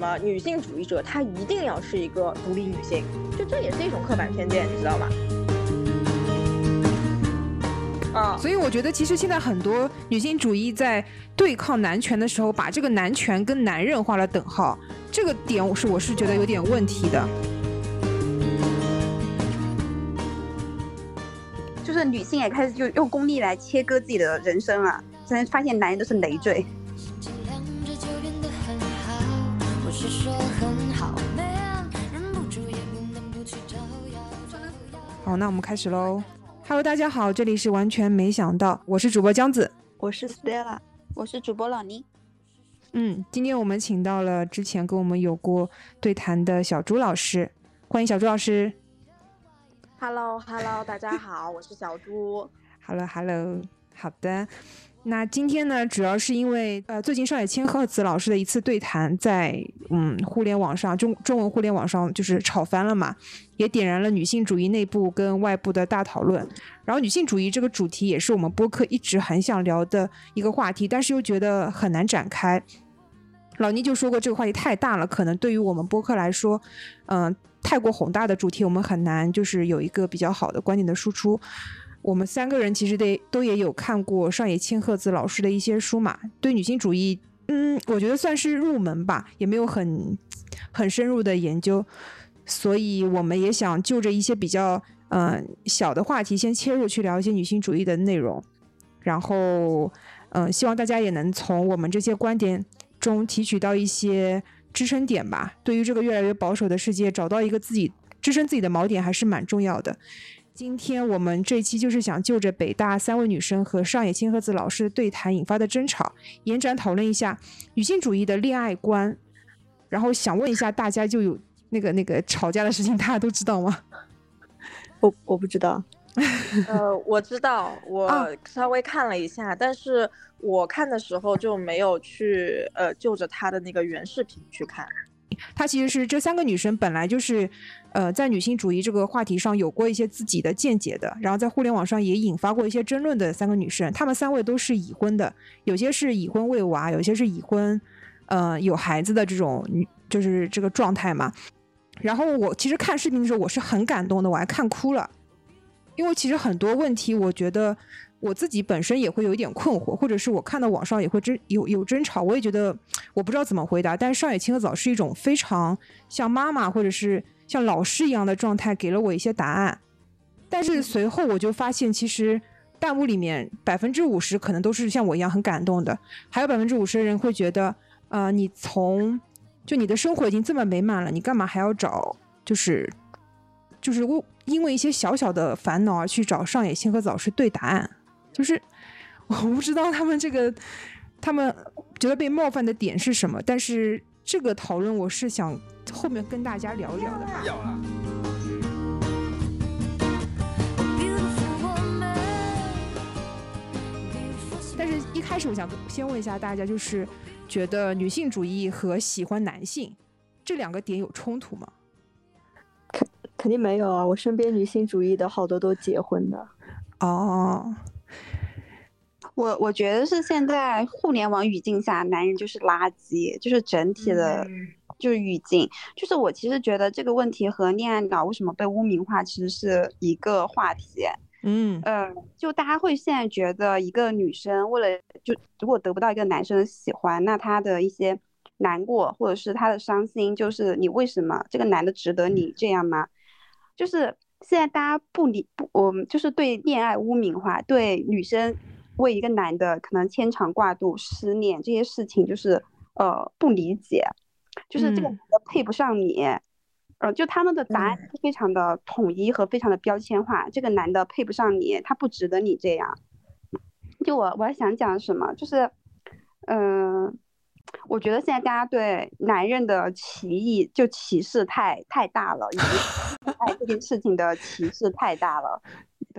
么女性主义者她一定要是一个独立女性，就这也是一种刻板偏见，你知道吗？啊，所以我觉得其实现在很多女性主义在对抗男权的时候，把这个男权跟男人画了等号，这个点我是我是觉得有点问题的。就是女性也开始就用功利来切割自己的人生了，现在发现男人都是累赘。好，那我们开始喽。Hello，大家好，这里是完全没想到，我是主播江子，我是 Stella，我是主播老倪。嗯，今天我们请到了之前跟我们有过对谈的小朱老师，欢迎小朱老师。Hello，Hello，大家好，我是小朱。Hello，Hello，好的。那今天呢，主要是因为呃，最近上野千鹤子老师的一次对谈，在嗯互联网上中中文互联网上就是炒翻了嘛，也点燃了女性主义内部跟外部的大讨论。然后女性主义这个主题也是我们播客一直很想聊的一个话题，但是又觉得很难展开。老倪就说过这个话题太大了，可能对于我们播客来说，嗯，太过宏大的主题，我们很难就是有一个比较好的观点的输出。我们三个人其实得都也有看过上野千鹤子老师的一些书嘛，对女性主义，嗯，我觉得算是入门吧，也没有很很深入的研究，所以我们也想就着一些比较嗯小的话题先切入去聊一些女性主义的内容，然后嗯，希望大家也能从我们这些观点中提取到一些支撑点吧，对于这个越来越保守的世界，找到一个自己支撑自己的锚点还是蛮重要的。今天我们这期就是想就着北大三位女生和上野千鹤子老师的对谈引发的争吵，延展讨论一下女性主义的恋爱观。然后想问一下大家，就有那个那个吵架的事情，大家都知道吗？我我不知道。呃，我知道，我稍微看了一下，但是我看的时候就没有去呃就着他的那个原视频去看。她其实是这三个女生本来就是，呃，在女性主义这个话题上有过一些自己的见解的，然后在互联网上也引发过一些争论的三个女生。她们三位都是已婚的，有些是已婚未娃，有些是已婚，呃，有孩子的这种女，就是这个状态嘛。然后我其实看视频的时候我是很感动的，我还看哭了，因为其实很多问题我觉得。我自己本身也会有一点困惑，或者是我看到网上也会争有有争吵，我也觉得我不知道怎么回答。但是上野千鹤子是一种非常像妈妈或者是像老师一样的状态，给了我一些答案。但是随后我就发现，其实弹幕里面百分之五十可能都是像我一样很感动的，还有百分之五十的人会觉得，呃，你从就你的生活已经这么美满了，你干嘛还要找就是就是为因为一些小小的烦恼而去找上野千鹤子老师对答案？就是 我不知道他们这个，他们觉得被冒犯的点是什么，但是这个讨论我是想后面跟大家聊一聊的。但是一开始我想先问一下大家，就是觉得女性主义和喜欢男性这两个点有冲突吗？肯肯定没有啊，我身边女性主义的好多都结婚的。哦。我我觉得是现在互联网语境下，男人就是垃圾，就是整体的，就是语境。就是我其实觉得这个问题和恋爱脑为什么被污名化，其实是一个话题。嗯嗯，就大家会现在觉得一个女生为了就如果得不到一个男生的喜欢，那她的一些难过或者是她的伤心，就是你为什么这个男的值得你这样吗？就是现在大家不理不，我们就是对恋爱污名化，对女生。为一个男的可能牵肠挂肚、失恋这些事情，就是呃不理解，就是这个男的配不上你，呃，就他们的答案非常的统一和非常的标签化。这个男的配不上你，他不值得你这样。就我我还想讲什么，就是嗯，我觉得现在大家对男人的歧义就歧视太太大了，以及爱这件事情的歧视太大了。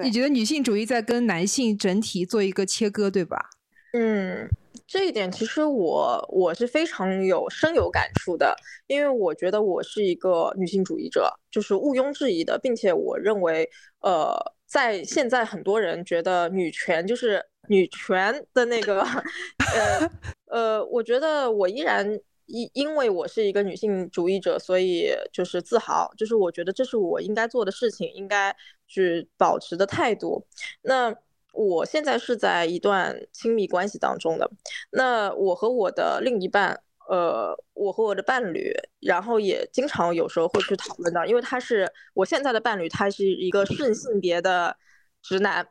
你觉得女性主义在跟男性整体做一个切割，对吧？嗯，这一点其实我我是非常有深有感触的，因为我觉得我是一个女性主义者，就是毋庸置疑的，并且我认为，呃，在现在很多人觉得女权就是女权的那个，呃呃，我觉得我依然因因为我是一个女性主义者，所以就是自豪，就是我觉得这是我应该做的事情，应该去保持的态度。那我现在是在一段亲密关系当中的，那我和我的另一半，呃，我和我的伴侣，然后也经常有时候会去讨论到，因为他是我现在的伴侣，他是一个顺性别的直男。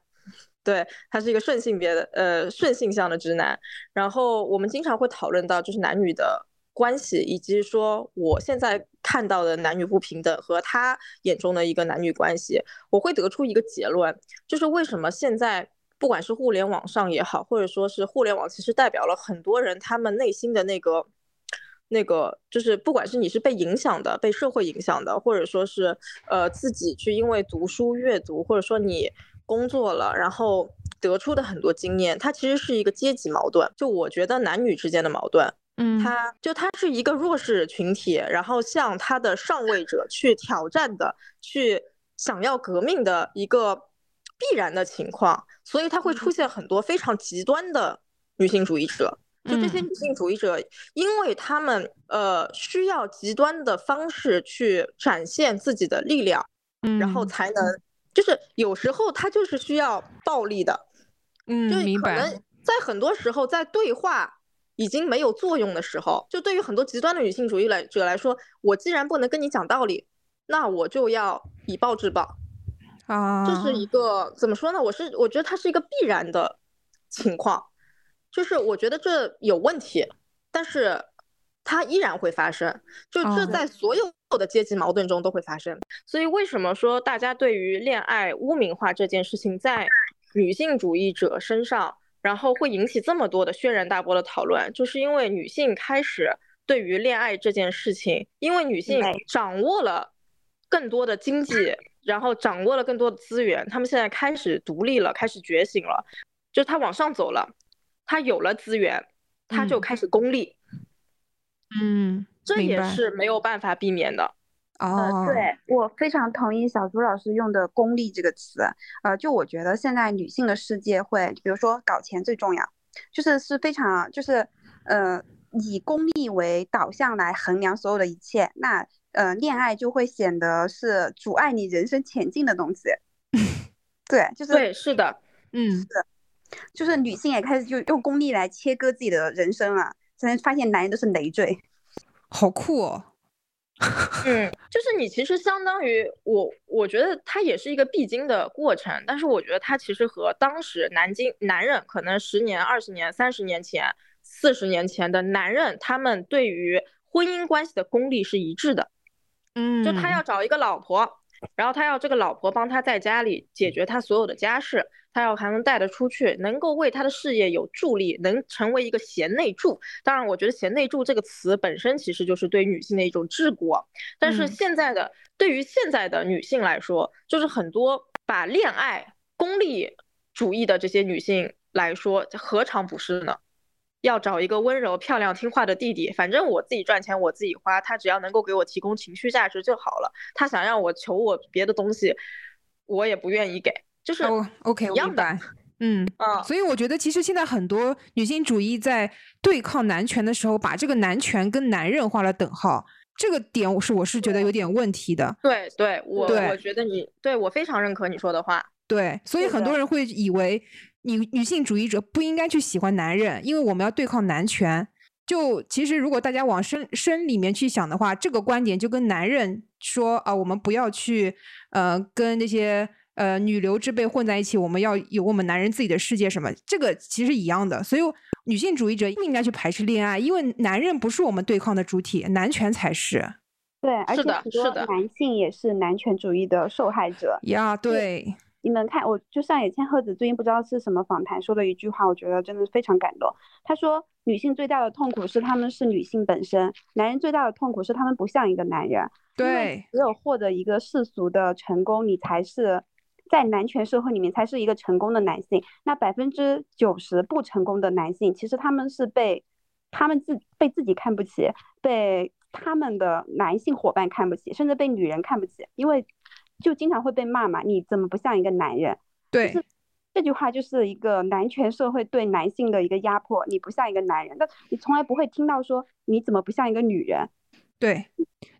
对他是一个顺性别的，呃，顺性向的直男。然后我们经常会讨论到，就是男女的关系，以及说我现在看到的男女不平等和他眼中的一个男女关系，我会得出一个结论，就是为什么现在不管是互联网上也好，或者说是互联网，其实代表了很多人他们内心的那个那个，就是不管是你是被影响的，被社会影响的，或者说是呃自己去因为读书阅读，或者说你。工作了，然后得出的很多经验，它其实是一个阶级矛盾。就我觉得男女之间的矛盾，嗯，它就它是一个弱势群体，然后向他的上位者去挑战的，去想要革命的一个必然的情况。所以它会出现很多非常极端的女性主义者。就这些女性主义者，因为他们呃需要极端的方式去展现自己的力量，嗯，然后才能。就是有时候他就是需要暴力的，嗯，就可能在很多时候，在对话已经没有作用的时候，就对于很多极端的女性主义来者来说，我既然不能跟你讲道理，那我就要以暴制暴。啊，这是一。个怎么说呢？我是我觉得它是一个必然的情况，就是我觉得这有问题，但是。它依然会发生，就这在所有的阶级矛盾中都会发生。所以为什么说大家对于恋爱污名化这件事情，在女性主义者身上，然后会引起这么多的轩然大波的讨论，就是因为女性开始对于恋爱这件事情，因为女性掌握了更多的经济，然后掌握了更多的资源，她们现在开始独立了，开始觉醒了，就是她往上走了，她有了资源，她就开始功利。嗯，这也是没有办法避免的。哦，对我非常同意小朱老师用的“功利”这个词。呃，就我觉得现在女性的世界会，比如说搞钱最重要，就是是非常就是呃以功利为导向来衡量所有的一切。那呃恋爱就会显得是阻碍你人生前进的东西。对，就是对，是的，嗯，是，就是女性也开始就用功利来切割自己的人生了。才发现男人都是累赘，好酷哦！嗯，就是你其实相当于我，我觉得它也是一个必经的过程。但是我觉得它其实和当时南京男人可能十年、二十年、三十年前、四十年前的男人，他们对于婚姻关系的功利是一致的。嗯，就他要找一个老婆，然后他要这个老婆帮他在家里解决他所有的家事。他要还能带得出去，能够为他的事业有助力，能成为一个贤内助。当然，我觉得“贤内助”这个词本身其实就是对女性的一种治国。但是现在的对于现在的女性来说，就是很多把恋爱功利主义的这些女性来说，何尝不是呢？要找一个温柔、漂亮、听话的弟弟，反正我自己赚钱我自己花，他只要能够给我提供情绪价值就好了。他想让我求我别的东西，我也不愿意给。就是哦，OK，一样的，嗯啊，所以我觉得其实现在很多女性主义在对抗男权的时候，把这个男权跟男人画了等号，这个点我是我是觉得有点问题的。对，对我我觉得你对我非常认可你说的话。对，所以很多人会以为女女性主义者不应该去喜欢男人，因为我们要对抗男权。就其实如果大家往深深里面去想的话，这个观点就跟男人说啊，我们不要去呃跟那些。呃，女流之辈混在一起，我们要有我们男人自己的世界，什么这个其实一样的。所以女性主义者不应该去排斥恋爱，因为男人不是我们对抗的主体，男权才是。对，而且很多男性也是男权主义的受害者。呀，对。你们看，我就上野千鹤子最近不知道是什么访谈说的一句话，我觉得真的非常感动。她说，女性最大的痛苦是她们是女性本身，男人最大的痛苦是他们不像一个男人。对，只有获得一个世俗的成功，你才是。在男权社会里面，才是一个成功的男性。那百分之九十不成功的男性，其实他们是被他们自被自己看不起，被他们的男性伙伴看不起，甚至被女人看不起，因为就经常会被骂嘛。你怎么不像一个男人？对，这句话就是一个男权社会对男性的一个压迫，你不像一个男人，但你从来不会听到说你怎么不像一个女人。对，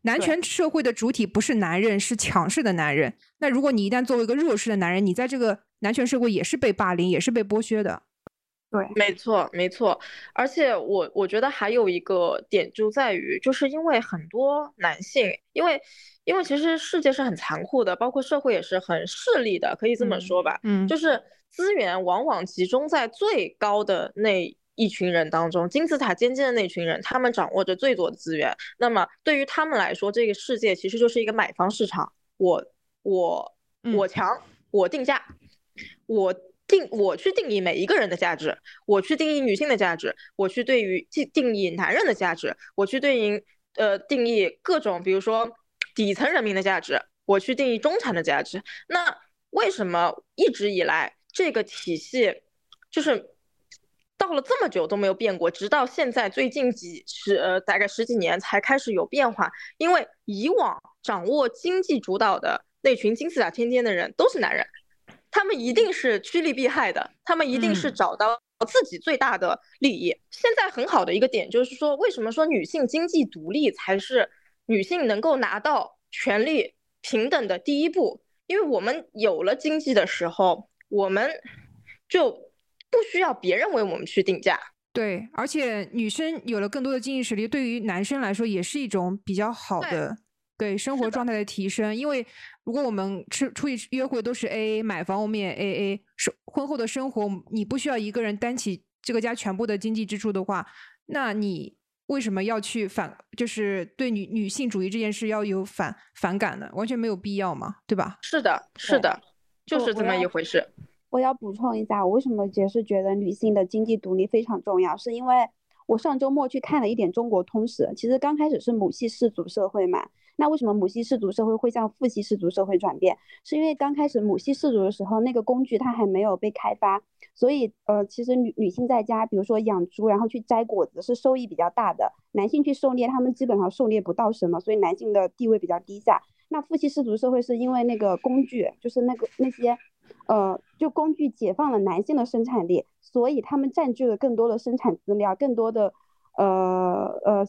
男权社会的主体不是男人，是强势的男人。那如果你一旦作为一个弱势的男人，你在这个男权社会也是被霸凌，也是被剥削的。对，没错，没错，而且我我觉得还有一个点就在于，就是因为很多男性，因为因为其实世界是很残酷的，包括社会也是很势利的，可以这么说吧，嗯，就是资源往往集中在最高的那一群人当中，金字塔尖尖的那群人，他们掌握着最多的资源。那么对于他们来说，这个世界其实就是一个买方市场，我我嗯我强，我定价，我定我去定义每一个人的价值，我去定义女性的价值，我去对于定定义男人的价值，我去对应呃定义各种比如说底层人民的价值，我去定义中产的价值。那为什么一直以来这个体系就是到了这么久都没有变过，直到现在最近几十呃大概十几年才开始有变化？因为以往掌握经济主导的那群金字塔尖尖的人都是男人，他们一定是趋利避害的，他们一定是嗯找到自己最大的利益。现在很好的一个点就是说，为什么说女性经济独立才是女性能够拿到权利平等的第一步？因为我们有了经济的时候，我们就不需要别人为我们去定价。对，而且女生有了更多的经济实力，对于男生来说也是一种比较好的对生活状态的提升。因为如果我们吃出去约会都是 A A，买房我们也 A A，生婚后的生活你不需要一个人担起这个家全部的经济支出的话，那你为什么要去反，就是对女女性主义这件事要有反反感呢？完全没有必要嘛，对吧？是的，是的，就是这么一回事。我要补充一下，我为什么也是觉得女性的经济独立非常重要，是因为我上周末去看了一点中国通史。其实刚开始是母系氏族社会嘛，那为什么母系氏族社会会向父系氏族社会转变？是因为刚开始母系氏族的时候，那个工具它还没有被开发，所以呃，其实女女性在家，比如说养猪，然后去摘果子是收益比较大的。男性去狩猎，他们基本上狩猎不到什么，所以男性的地位比较低下。那父系氏族社会是因为那个工具，就是那个那些。呃，就工具解放了男性的生产力，所以他们占据了更多的生产资料，更多的呃呃，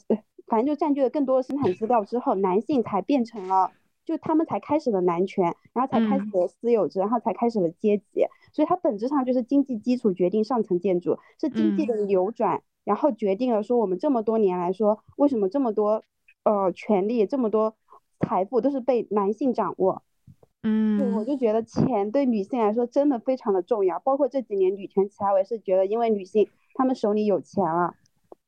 反正就占据了更多的生产资料之后，男性才变成了，就他们才开始了男权，然后才开始嗯了私有制，然后才开始了阶级，所以它本质上就是经济基础决定上层建筑，是经济的流转，然后决定了说我们这么多年来说，为什么这么多呃权利，这么多财富都是被男性掌握。对，我嗯，就觉得钱对女性来说真的非常的重要，包括这几年女权起来，我也是觉得，因为女性她们手里有钱了，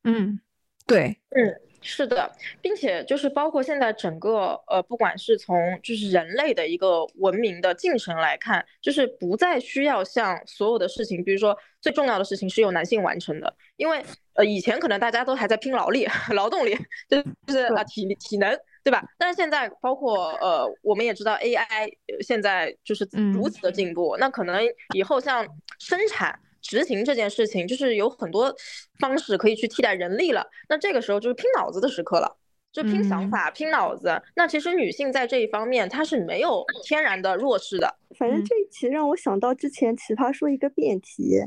嗯，对，嗯，是的，并且就是包括现在整个呃，不管是从就是人类的一个文明的进程来看，就是不再需要像所有的事情，比如说最重要的事情是由男性完成的，因为呃以前可能大家都还在拼劳力、劳动力，就是就是啊体力体能，对吧？但是现在包括呃我们也知道 AI 呃现在就是如嗯此的进步，那可能以后像生产。执行这件事情，就是有很多方式可以去替代人力了。那这个时候就是拼脑子的时刻了，就拼想嗯法、拼脑子。那其实女性在这一方面，她是没有天然的弱势的。嗯反正这一期让我想到之前奇葩说一个辩题，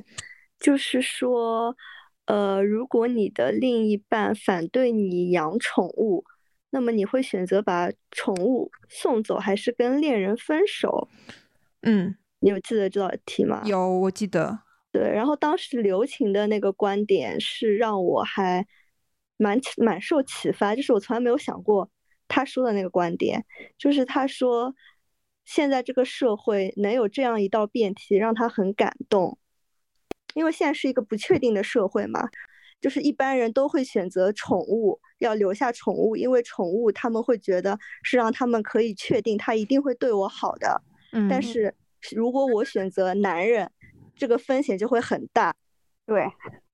就是说，呃，如果你的另一半反对你养宠物，那么你会选择把宠物送走，还是跟恋人分手？嗯，你有记得这道题吗？有，我记得，对，然后当时刘晴的那个观点是让我还蛮启蛮受启发，就是我从来没有想过他说的那个观点，就是他说现在这个社会能有这样一道辩题，让他很感动，因为现在是一个不确定的社会嘛，就是一般人都会选择宠物，要留下宠物，因为宠物他们会觉得是让他们可以确定他一定会对我好的。嗯，但是如果我选择男人，这个风险就会很大。对，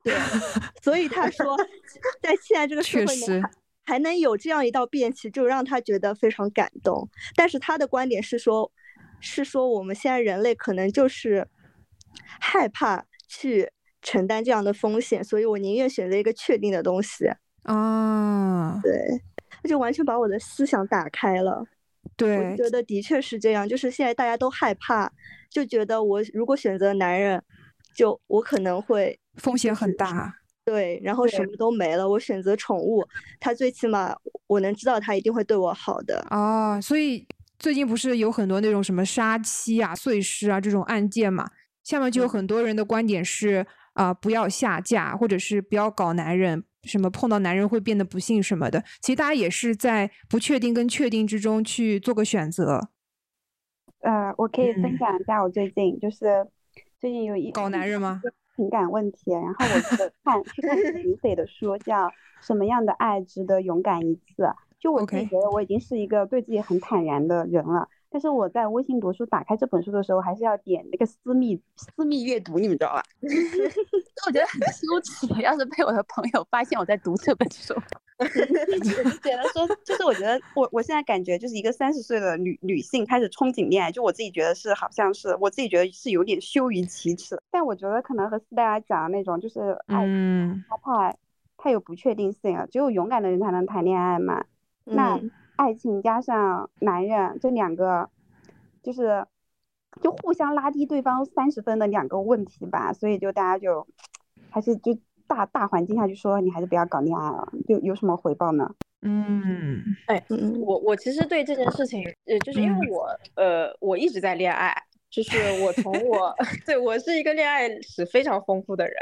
对，所以他说，在现在这个社会能还还能有这样一道辩题，就让他觉得非常感动。但是他的观点是说，是说我们现在人类可能就是害怕去承担这样的风险，所以我宁愿选择一个确定的东西。啊，对，他就完全把我的思想打开了。对，我觉得的确是这样，就是现在大家都害怕，就觉得我如果选择男人，就我可能会风险很大。对，然后什么都没了。我选择宠物，它最起码我能知道它一定会对我好的。哦，所以最近不是有很多那种什么杀妻啊、碎尸啊这种案件嘛？下面就有很多人的观点是啊，不要下嫁，或者是不要搞男人，什么碰到男人会变得不幸什么的。其实大家也是在不确定跟确定之中去做个选择。呃，我可以分享一下我最近就是最近有一搞男人吗？情感问题，然后我就看去看李斐 的书，叫《什么样的爱值得勇敢一次》。就我自己觉得，我已经是一个对自己很坦然的人了。但是我在微信读书打开这本书的时候，还是要点那个私密私密阅读，你们知道吧？我觉得很羞耻，要是被我的朋友发现我在读这本书 简单说，就是我觉得我我现在感觉就是一个三十岁的女女性开始憧憬恋爱，就我自己觉得是好像是我自己觉得是有点羞于启齿。但我觉得可能和斯黛拉讲的那种就是爱嗯，它太太有不确定性了，只有勇敢的人才能谈恋爱嘛。那。爱情加上男人这两个，就是就互相拉低对方三十分的两个问题吧，所以就大家就还是就大大环境下就说你还是不要搞恋爱了，就有什么回报呢？嗯，哎，我我其实对这件事情，呃，就是因为我呃我一直在恋爱。就是我从 我对我是一个恋爱史非常丰富的人，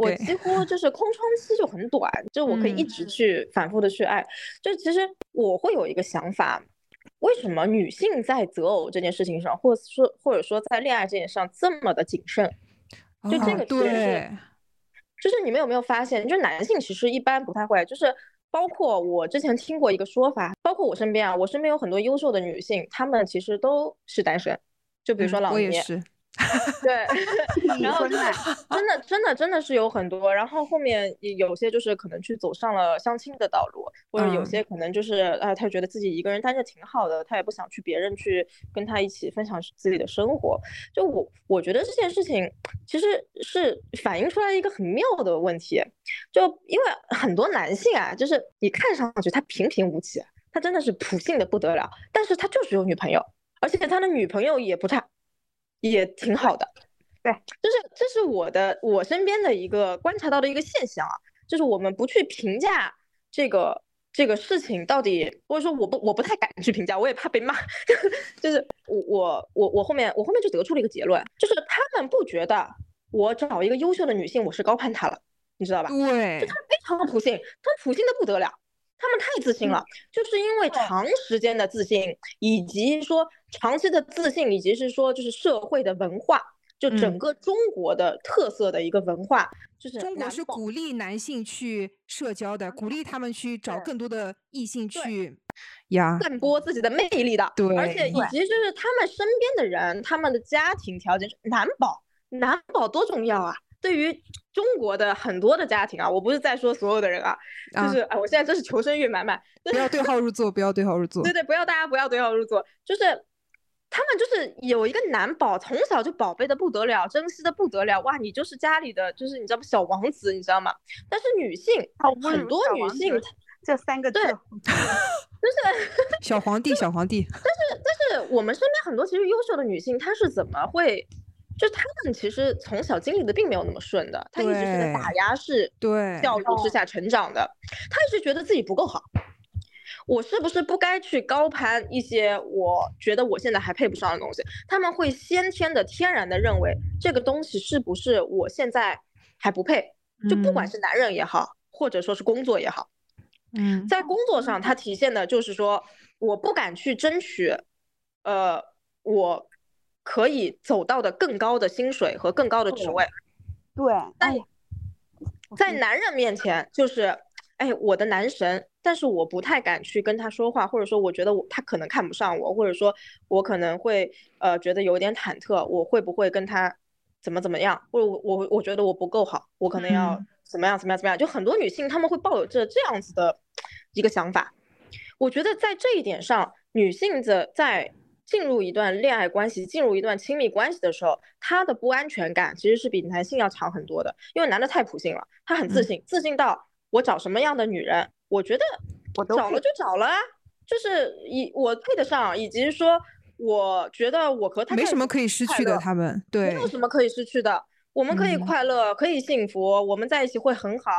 我几乎就是空窗期就很短，就我可以一直去反复的去爱。就其实我会有一个想法，为什么女性在择偶这件事情上，或者说或者说在恋爱这件事上这么的谨慎？就这个对，就是你们有没有发现，就男性其实一般不太会，就是包括我之前听过一个说法，包括我身边啊，我身边有很多优秀的女性，她们其实都是单身。就比如说老年，对，然后真的真的真的真的是有很多，然后后面有些就是可能去走上了相亲的道路，或者有些可能就是啊，他觉得自己一个人待着挺好的，他也不想去别人去跟他一起分享自己的生活。就我我觉得这件事情其实是反映出来一个很妙的问题，就因为很多男性啊，就是你看上去他平平无奇，他真的是普信的不得了，但是他就是有女朋友。而且他的女朋友也不差，也挺好的。对，就是这是我的我身边的一个观察到的一个现象啊，就是我们不去评价这个这个事情到底，或者说我不我不太敢去评价，我也怕被骂。就是我我我我后面我后面就得出了一个结论，就是他们不觉得我找一个优秀的女性我是高攀她了，你知道吧？对，就他们非常的普信，他们普信的不得了。他们太自信了，就是因为长时间的自信，以及说长期的自信，以及是说就是社会的文化，就整个中国的特色的一个文化，就是中国是鼓励男性去社交的，鼓励他们去找更多的异性去呀，散播自己的魅力的。对，而且以及就是他们身边的人，他们的家庭条件，男宝，男宝多重要啊！对于中国的很多的家庭啊，我不是在说所有的人啊，就是哎，我现在真是求生欲满满。不要对号入座，不要对号入座。对对，不要大家不要对号入座，就是他们就是有一个男宝，从小就宝贝的不得了，珍惜的不得了，哇，你就是家里的，就是你知道吗？小王子，你知道吗？但是女性，很多女性这三个字，对，就是小皇帝，小皇帝。但是但是我们身边很多其实优秀的女性，她是怎么会？就他们其实从小经历的并没有那么顺的，他一直是在打压式对教育之下成长的，他一直觉得自己不够好，我是不是不该去高攀一些我觉得我现在还配不上的东西？他们会先天的、天然的认为这个东西是不是我现在还不配？就不管是男人也好，或者说是工作也好，嗯，在工作上，它体现的就是说我不敢去争取，呃，我。可以走到的更高的薪水和更高的职位，对。但在男人面前，就是，哎，我的男神，但是我不太敢去跟他说话，或者说我觉得我他可能看不上我，或者说我可能会呃觉得有点忐忑，我会不会跟他怎么怎么样，或者我我我觉得我不够好，我可能要怎么样怎么样怎么样，就很多女性她们会抱有着这样子的一个想法。我觉得在这一点上，女性的在。进入一段恋爱关系，进入一段亲密关系的时候，他的不安全感其实是比男性要强很多的。因为男的太普信了，他很自信，自信到我找什么样的女人，我觉得我找了就找了啊，就是以我配得上，以及说我觉得我和他没什么可以失去的，他们对没有什么可以失去的。我们可以嗯快乐，可以幸福，我们在一起会很好。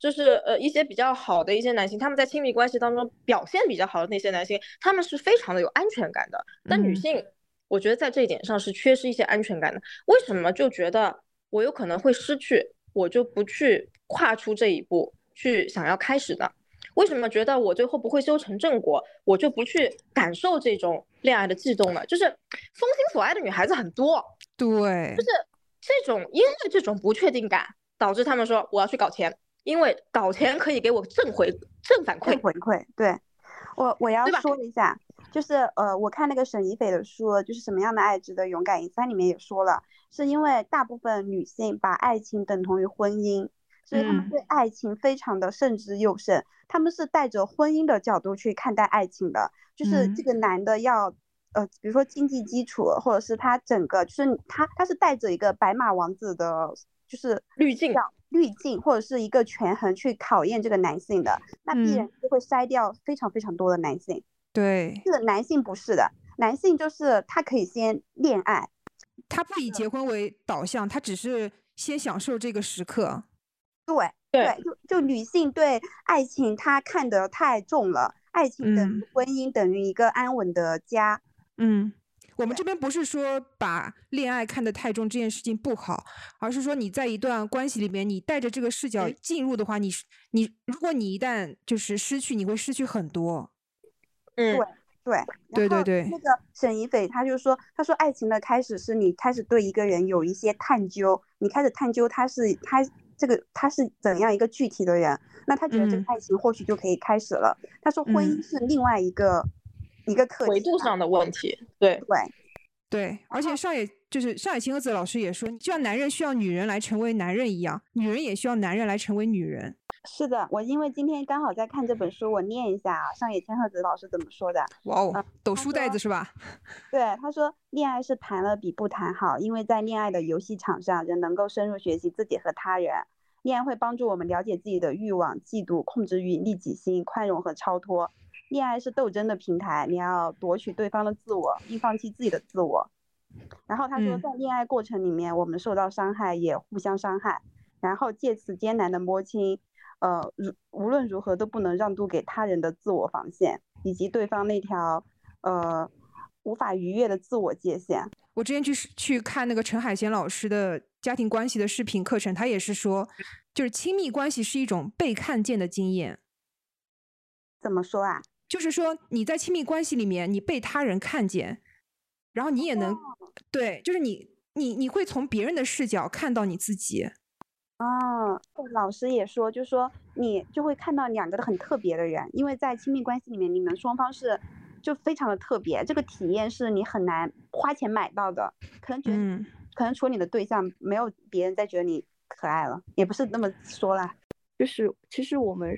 就是呃一些比较好的一些男性，他们在亲密关系当中表现比较好的那些男性，他们是非常的有安全感的。但女嗯性，我觉得在这一点上是缺失一些安全感的。为什么就觉得我有可能会失去，我就不去跨出这一步，去想要开始呢？为什么觉得我最后不会修成正果，我就不去感受这种恋爱的悸动呢？就是风心所爱的女孩子很多，对就是这种因为这种不确定感，导致他们说我要去搞钱，因为搞钱可以给我正回正反馈正。回馈，对我我要说一下，就是呃，我看那个沈一斐的书，就是什么样的爱值得勇敢一次，它里面也说了，是因为大部分女性把爱情等同于婚姻，所以她们嗯对爱情非常的慎之又慎，他们是带着婚姻的角度去看待爱情的，就是这嗯个男的要。呃，比如说经济基础，或者是他整个，就是他他是带着一个白马王子的，就是滤镜滤镜或者是一个权衡去考验这个男性的，那必然嗯。就会筛掉非常非常多的男性。对，这个男性不是的，男性就是他可以先恋爱，他不以结婚为导向，他只是先享受这个时刻。对对就就女性对爱情她看得太重了，爱情等于嗯。婚姻等于一个安稳的家，嗯，我们这边不是说把恋爱看得太重这件事情不好，而是说你在一段关系里面，你带着这个视角嗯进入的话，你是你，如果你一旦就是失去，你会失去很多。嗯，对，对对对对。那个沈一斐他就说，他说爱情的开始是你开始对一个人有一些探究，你开始探究他是他这个他是怎样一个具体的人，那他觉得这个嗯。爱情或许就可以开始了。他说婚姻嗯是另外一个、一个课题维度上的问题，对，对。对，而且上野就是上野千鹤子老师也说，就像男人需要女人来成为男人一样，女人也需要男人来成为女人。是的，我因为今天刚好在看这本书，我念一下啊，上野千鹤子老师怎么说的。哇哦，抖书袋子是吧？对，他说，恋爱是谈了比不谈好，因为在恋爱的游戏场上，人能够深入学习自己和他人。恋爱会帮助我们了解自己的欲望、嫉妒、控制欲、利己心、宽容和超脱。恋爱是斗争的平台，你要夺取对方的自我，并放弃自己的自我。然后他说，嗯在恋爱过程里面，我们受到伤害，也互相伤害，然后借此艰难的摸清，呃，如无论如何都不能让渡给他人的自我防线，以及对方那条，呃，无法逾越的自我界限。我之前去去看那个陈海贤老师的家庭关系的视频课程，他也是说，就是亲密关系是一种被看见的经验，怎么说啊？就是说你在亲密关系里面，你被他人看见，然后你也能，对，就是你你你会从别人的视角看到你自己，哦，老师也说，就是说你就会看到两个很特别的人，因为在亲密关系里面，你们双方是就非常的特别，这个体验是你很难花钱买到的，可能觉得、嗯。可能除了你的对象，没有别人再觉得你可爱了，也不是那么说啦。就是其实我们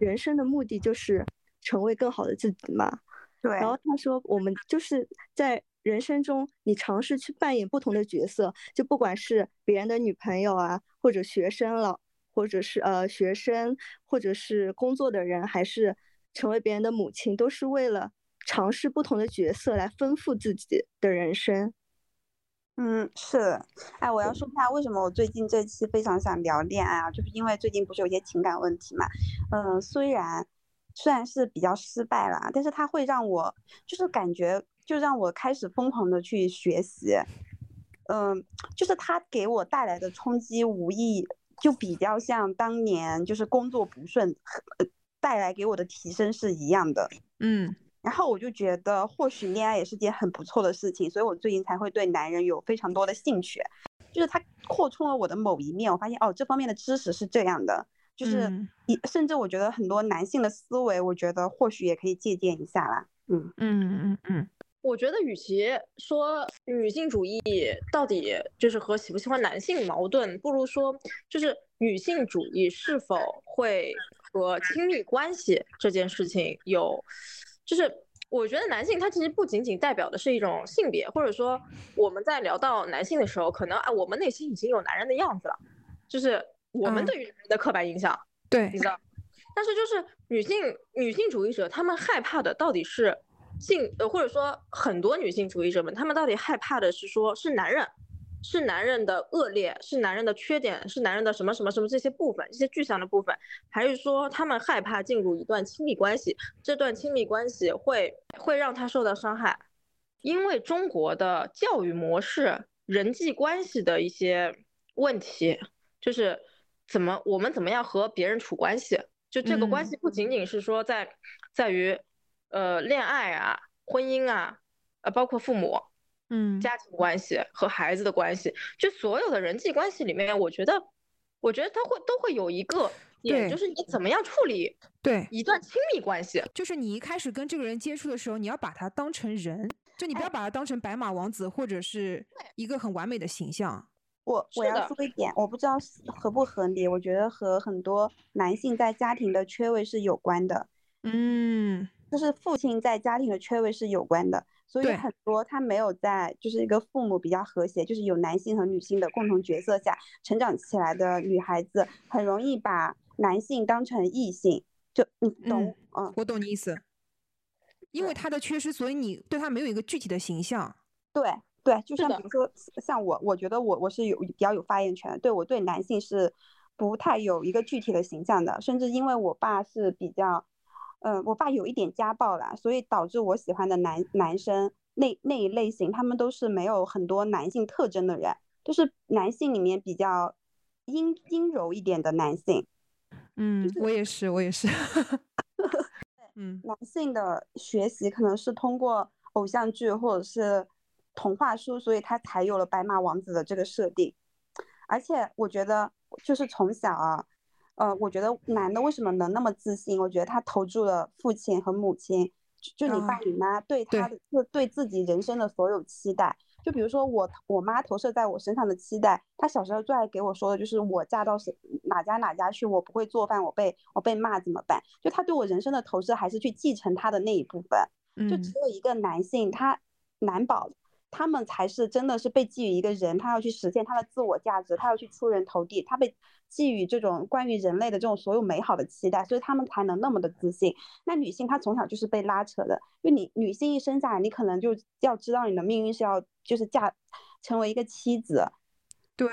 人生的目的就是成为更好的自己嘛。对然后他说，我们就是在人生中，你尝试去扮演不同的角色，就不管是别人的女朋友啊，或者学生了，或者是呃学生，或者是工作的人，还是成为别人的母亲，都是为了尝试不同的角色来丰富自己的人生。嗯，是的，哎，我要说一下为什么我最近这期非常想聊恋爱啊，就是因为最近不是有一些情感问题嘛，嗯、虽然虽然是比较失败啦，但是它会让我就是感觉就让我开始疯狂的去学习，嗯、就是它给我带来的冲击无疑就比较像当年就是工作不顺，呃带来给我的提升是一样的，嗯。然后我就觉得，或许恋爱也是件很不错的事情，所以我最近才会对男人有非常多的兴趣，就是他扩充了我的某一面，我发现哦，这方面的知识是这样的，就是嗯。一、甚至我觉得很多男性的思维，我觉得或许也可以借鉴一下啦。嗯，嗯嗯嗯。我觉得与其说女性主义到底就是和喜不喜欢男性矛盾，不如说就是女性主义是否会和亲密关系这件事情有，就是我觉得男性他其实不仅仅代表的是一种性别，或者说我们在聊到男性的时候，可能啊我们内心已经有男人的样子了，就是我们嗯对于人的刻板印象，对你知道。但是就是女性女性主义者，她们害怕的到底是性呃，或者说很多女性主义者们，她们到底害怕的是说是男人，是男人的恶劣，是男人的缺点，是男人的什么什么什么这些部分，这些具象的部分，还是说他们害怕进入一段亲密关系，这段亲密关系会会让他受到伤害？因为中国的教育模式、人际关系的一些问题，就是怎么我们怎么样和别人处关系。就这个关系不仅仅是说在，在于，呃，恋爱啊、婚姻啊，呃，包括父母，嗯，家庭关系和孩子的关系，就所有的人际关系里面，我觉得，我觉得他会都会有一个点，就是你怎么样处理对一段亲密关系，就是你一开始跟这个人接触的时候，你要把他当成人，就你不要把他当成白马王子或者是一个很完美的形象。我我要说一点，我不知道合不合理，我觉得和很多男性在家庭的缺位是有关的，嗯，就是父亲在家庭的缺位是有关的，所以很多他没有在就是一个父母比较和谐，就是有男性和女性的共同角色下成长起来的女孩子，很容易把男性当成异性，就你懂，嗯，我懂你意思，因为他的缺失，所以你对他没有一个具体的形象，对。对，就像比如说，像我，我觉得我我是有比较有发言权的。对我对男性是不太有一个具体的形象的，甚至因为我爸是比较，嗯，我爸有一点家暴啦，所以导致我喜欢的男男生那那一类型，他们都是没有很多男性特征的人，都是男性里面比较阴阴柔一点的男性。嗯，我也是，我也是。嗯，男性的学习可能是通过偶像剧或者是。童话书，所以他才有了白马王子的这个设定。而且我觉得，就是从小啊，呃，我觉得男的为什么能那么自信？我觉得他投注了父亲和母亲，就你爸你妈对他的，就对自己人生的所有期待。就比如说我我妈投射在我身上的期待，她小时候最爱给我说的就是我嫁到谁哪家哪家去，我不会做饭，我被我被骂怎么办？就他对我人生的投射还是去继承他的那一部分。就只有一个男性，他难保。他们才是真的是被寄予一个人，他要去实现他的自我价值，他要去出人头地，他被寄予这种关于人类的这种所有美好的期待，所以他们才能那么的自信。那女性她从小就是被拉扯的，因为你女性一生下来，你可能就要知道你的命运是要就是嫁成为一个妻子，对，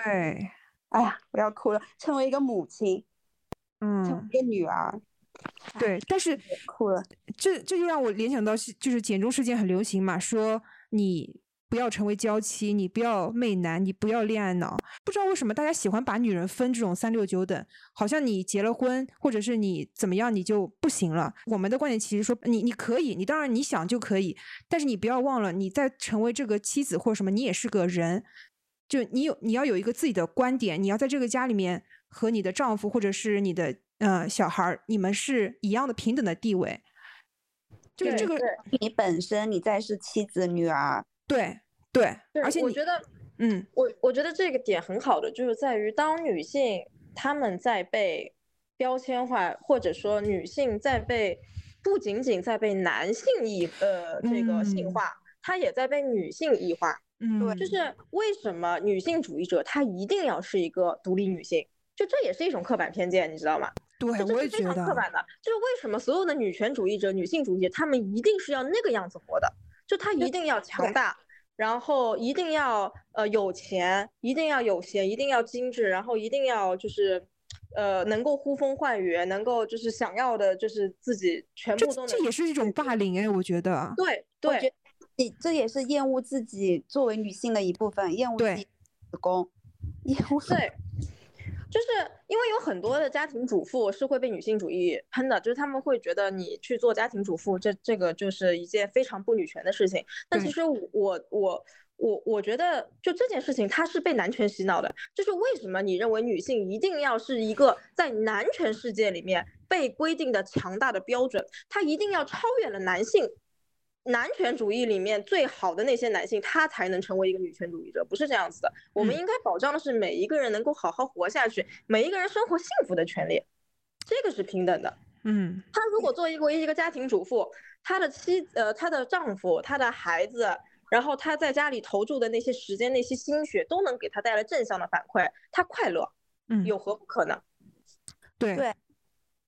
哎呀，我要哭了，成为一个母亲，嗯，成为一个女儿，对，但是哭了，这这就让我联想到就是简中事件很流行嘛，说你。不要成为娇妻，你不要媚男，你不要恋爱脑。不知道为什么大家喜欢把女人分这种三六九等，好像你结了婚，或者是你怎么样，你就不行了。我们的观点其实说，你你可以，你当然你想就可以，但是你不要忘了，你在成为这个妻子或者什么，你也是个人，就你有你要有一个自己的观点，你要在这个家里面和你的丈夫或者是你的呃小孩，你们是一样的平等的地位。就是这个，你本身你再是妻子女儿。对对，而且我觉得，嗯，我我觉得这个点很好的，就是在于当女性她们在被标签化，或者说女性在被不仅仅在被男性异呃这个性化，她也在被女性异化。嗯，对，就是为什么女性主义者她一定要是一个独立女性？就这也是一种刻板偏见，你知道吗？对，我也觉得刻板的，就是为什么所有的女权主义者、女性主义者，她们一定是要那个样子活的？就他一定要强大。然后一定要呃有钱，一定要有闲，一定要精致，然后一定要就是，呃，能够呼风唤雨，能够就是想要的，就是自己全部都能。这也是一种霸凌哎，我觉得。对对，你这也是厌恶自己作为女性的一部分，厌恶自己子宫，厌恶。对。就是因为有很多的家庭主妇是会被女性主义喷的，就是他们会觉得你去做家庭主妇，这这个就是一件非常不女权的事情。但其实我我我我觉得，就这件事情，它是被男权洗脑的。就是为什么你认为女性一定要是一个在男权世界里面被规定的强大的标准，她一定要超越了男性。男权主义里面最好的那些男性，他才能成为一个女权主义者，不是这样子的。我们应该保障的是每一个人能够好好活下去，每一个人生活幸福的权利，这个是平等的。嗯，他如果作为一个一个家庭主妇，他的妻呃，他的丈夫，他的孩子，然后他在家里投注的那些时间、那些心血，都能给他带来正向的反馈，他快乐，嗯，有何不可呢？对对。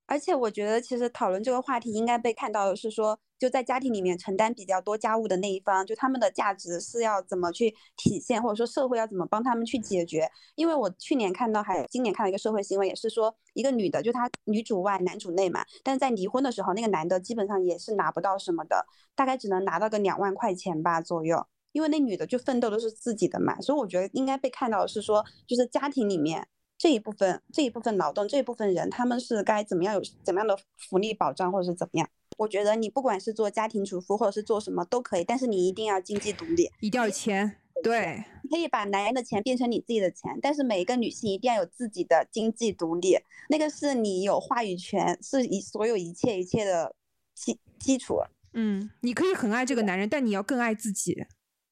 而且我觉得，其实讨论这个话题应该被看到的是说，就在家庭里面承担比较多家务的那一方，就他们的价值是要怎么去体现，或者说社会要怎么帮他们去解决。因为我去年看到，还今年看了一个社会新闻，也是说一个女的，就她女主外男主内嘛，但是在离婚的时候，那个男的基本上也是拿不到什么的，大概只能拿到个两万块钱吧左右。因为那女的就奋斗都是自己的嘛，所以我觉得应该被看到的是说，就是家庭里面。这一部分这一部分劳动这一部分人，他们是该怎么样有怎么样的福利保障，或者是怎么样？我觉得你不管是做家庭主妇，或者是做什么都可以，但是你一定要经济独立，一定要有钱。对，你可以把男人的钱变成你自己的钱，但是每一个女性一定要有自己的经济独立，那个是你有话语权，是以所有一切一切的基基础。嗯，你可以很爱这个男人，但你要更爱自己。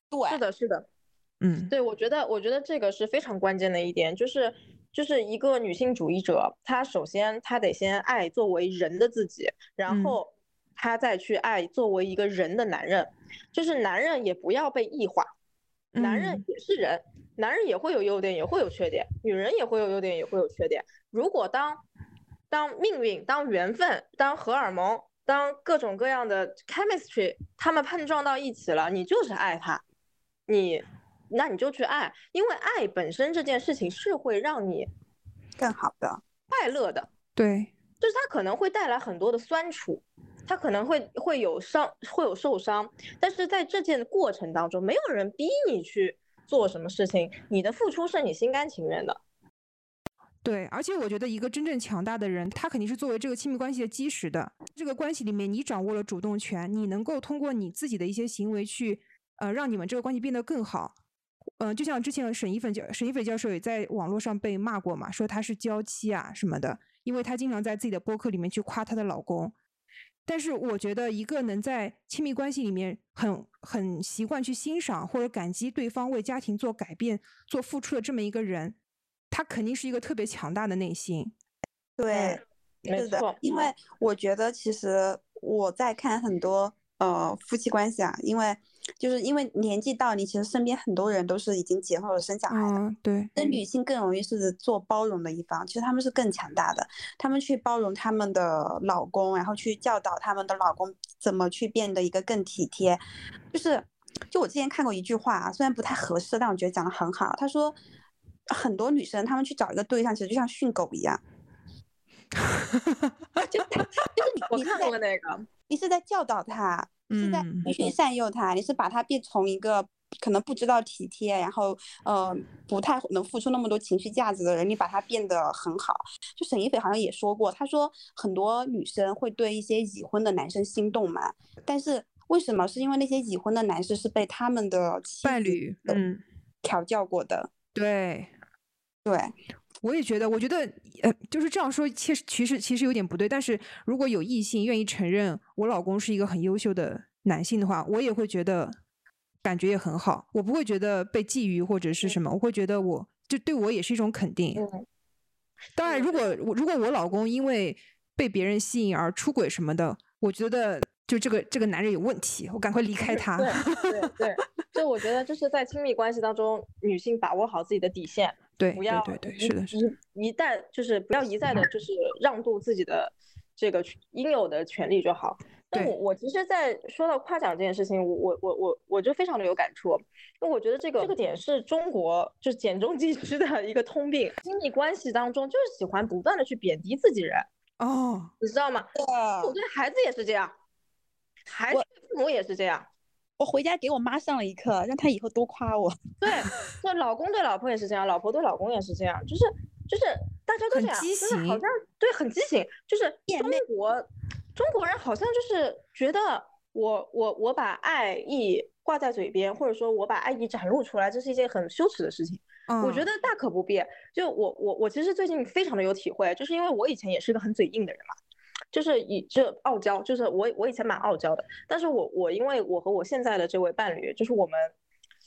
对，是的，是的。嗯，对，我觉得，我觉得这个是非常关键的一点，就是。就是一个女性主义者，她首先她得先爱作为人的自己，然后她再去爱作为一个人的男人。就是男人也不要被异化，男人也是人，男人也会有优点，也会有缺点；女人也会有优点，也会有缺点。如果当当命运、当缘分、当荷尔蒙、当各种各样的 chemistry 他们碰撞到一起了，你就是爱他，你。那你就去爱，因为爱本身这件事情是会让你更好的、快乐的。对，就是它可能会带来很多的酸楚，它可能会会有伤，会有受伤。但是在这件过程当中，没有人逼你去做什么事情，你的付出是你心甘情愿的。对，而且我觉得一个真正强大的人，他肯定是作为这个亲密关系的基石的。这个关系里面，你掌握了主动权，你能够通过你自己的一些行为去，呃，让你们这个关系变得更好。嗯，就像之前沈一粉教沈一斐教授也在网络上被骂过嘛，说她是娇妻啊什么的，因为她经常在自己的播客里面去夸她的老公。但是我觉得，一个能在亲密关系里面很很习惯去欣赏或者感激对方为家庭做改变、做付出的这么一个人，他肯定是一个特别强大的内心。对，没错。因为我觉得，其实我在看很多呃夫妻关系啊，因为。就是因为年纪到，你其实身边很多人都是已经结婚了、生小孩的。对。那女性更容易是做包容的一方，其实他们是更强大的，他们去包容他们的老公，然后去教导他们的老公怎么去变得一个更体贴。就是，就我之前看过一句话啊，虽然不太合适，但我觉得讲的很好。他说，很多女生她们去找一个对象，其实就像训狗一样。就就是你，你看过那个？你是在教导他。是在去善诱他，你是把他变从一个可能不知道体贴，然后呃不太能付出那么多情绪价值的人，你把他变得很好。就沈一斐好像也说过，他说很多女生会对一些已婚的男生心动嘛，但是为什么？是因为那些已婚的男生是被他们的伴侣嗯调教过的。对，对，我也觉得，我觉得呃就是这样说，其实其实其实有点不对。但是如果有异性愿意承认我老公是一个很优秀的。男性的话，我也会觉得感觉也很好，我不会觉得被觊觎或者是什么，我会觉得我就对我也是一种肯定。当然，如果我如果我老公因为被别人吸引而出轨什么的，我觉得就这个这个男人有问题，我赶快离开他。对对对，就我觉得就是在亲密关系当中，女性把握好自己的底线，对，不要对对是的，是一一旦就是不要一再的就是让渡自己的这个应有的权利就好。那我我其实，在说到夸奖这件事情，我我我我我就非常的有感触，因为我觉得这个这个点是中国就是简中基之的一个通病，亲密关系当中就是喜欢不断的去贬低自己人哦，你知道吗？对，我对孩子也是这样，孩子父母也是这样，我回家给我妈上了一课，让她以后多夸我。对，就老公对老婆也是这样，老婆对老公也是这样，就是就是大家都这样，就是好像对很畸形，就是中国。中国人好像就是觉得我我我把爱意挂在嘴边，或者说我把爱意展露出来，这是一件很羞耻的事情。我觉得大可不必。就我我我其实最近非常的有体会，就是因为我以前也是个很嘴硬的人嘛，就是以这傲娇，就是我我以前蛮傲娇的。但是我我因为我和我现在的这位伴侣，就是我们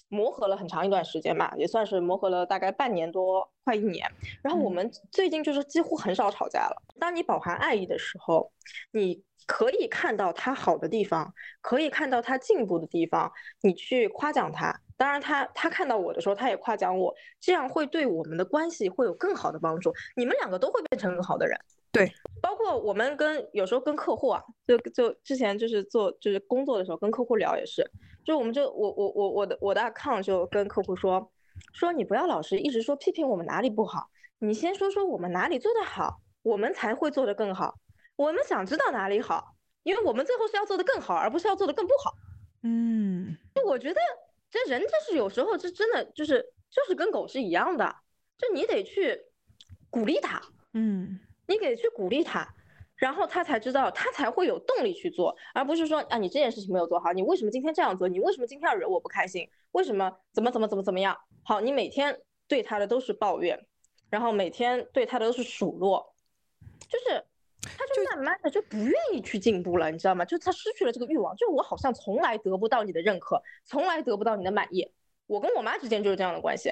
磨合了很长一段时间嘛，也算是磨合了大概半年多，快一年。然后我们最近就是几乎很少吵架了。当你饱含爱意的时候，你。可以看到他好的地方，可以看到他进步的地方，你去夸奖他。当然，他他看到我的时候，他也夸奖我，这样会对我们的关系会有更好的帮助。你们两个都会变成更好的人。对，包括我们跟有时候跟客户啊，就就之前就是做就是工作的时候跟客户聊也是，就我们就我我我我的我的 account 就跟客户说说你不要老是一直说批评我们哪里不好，你先说说我们哪里做得好，我们才会做得更好。我们想知道哪里好，因为我们最后是要做得更好，而不是要做得更不好。嗯，就我觉得这人就是有时候这真的就是就是跟狗是一样的，就你得去鼓励他，嗯，你得去鼓励他，然后他才知道，他才会有动力去做，而不是说啊你这件事情没有做好，你为什么今天这样做？你为什么今天要惹我不开心？为什么怎么怎么怎么怎么样？好，你每天对他的都是抱怨，然后每天对他的都是数落，就是。他就慢慢的就不愿意去进步了，你知道吗？就他失去了这个欲望，就我好像从来得不到你的认可，从来得不到你的满意。我跟我妈之间就是这样的关系，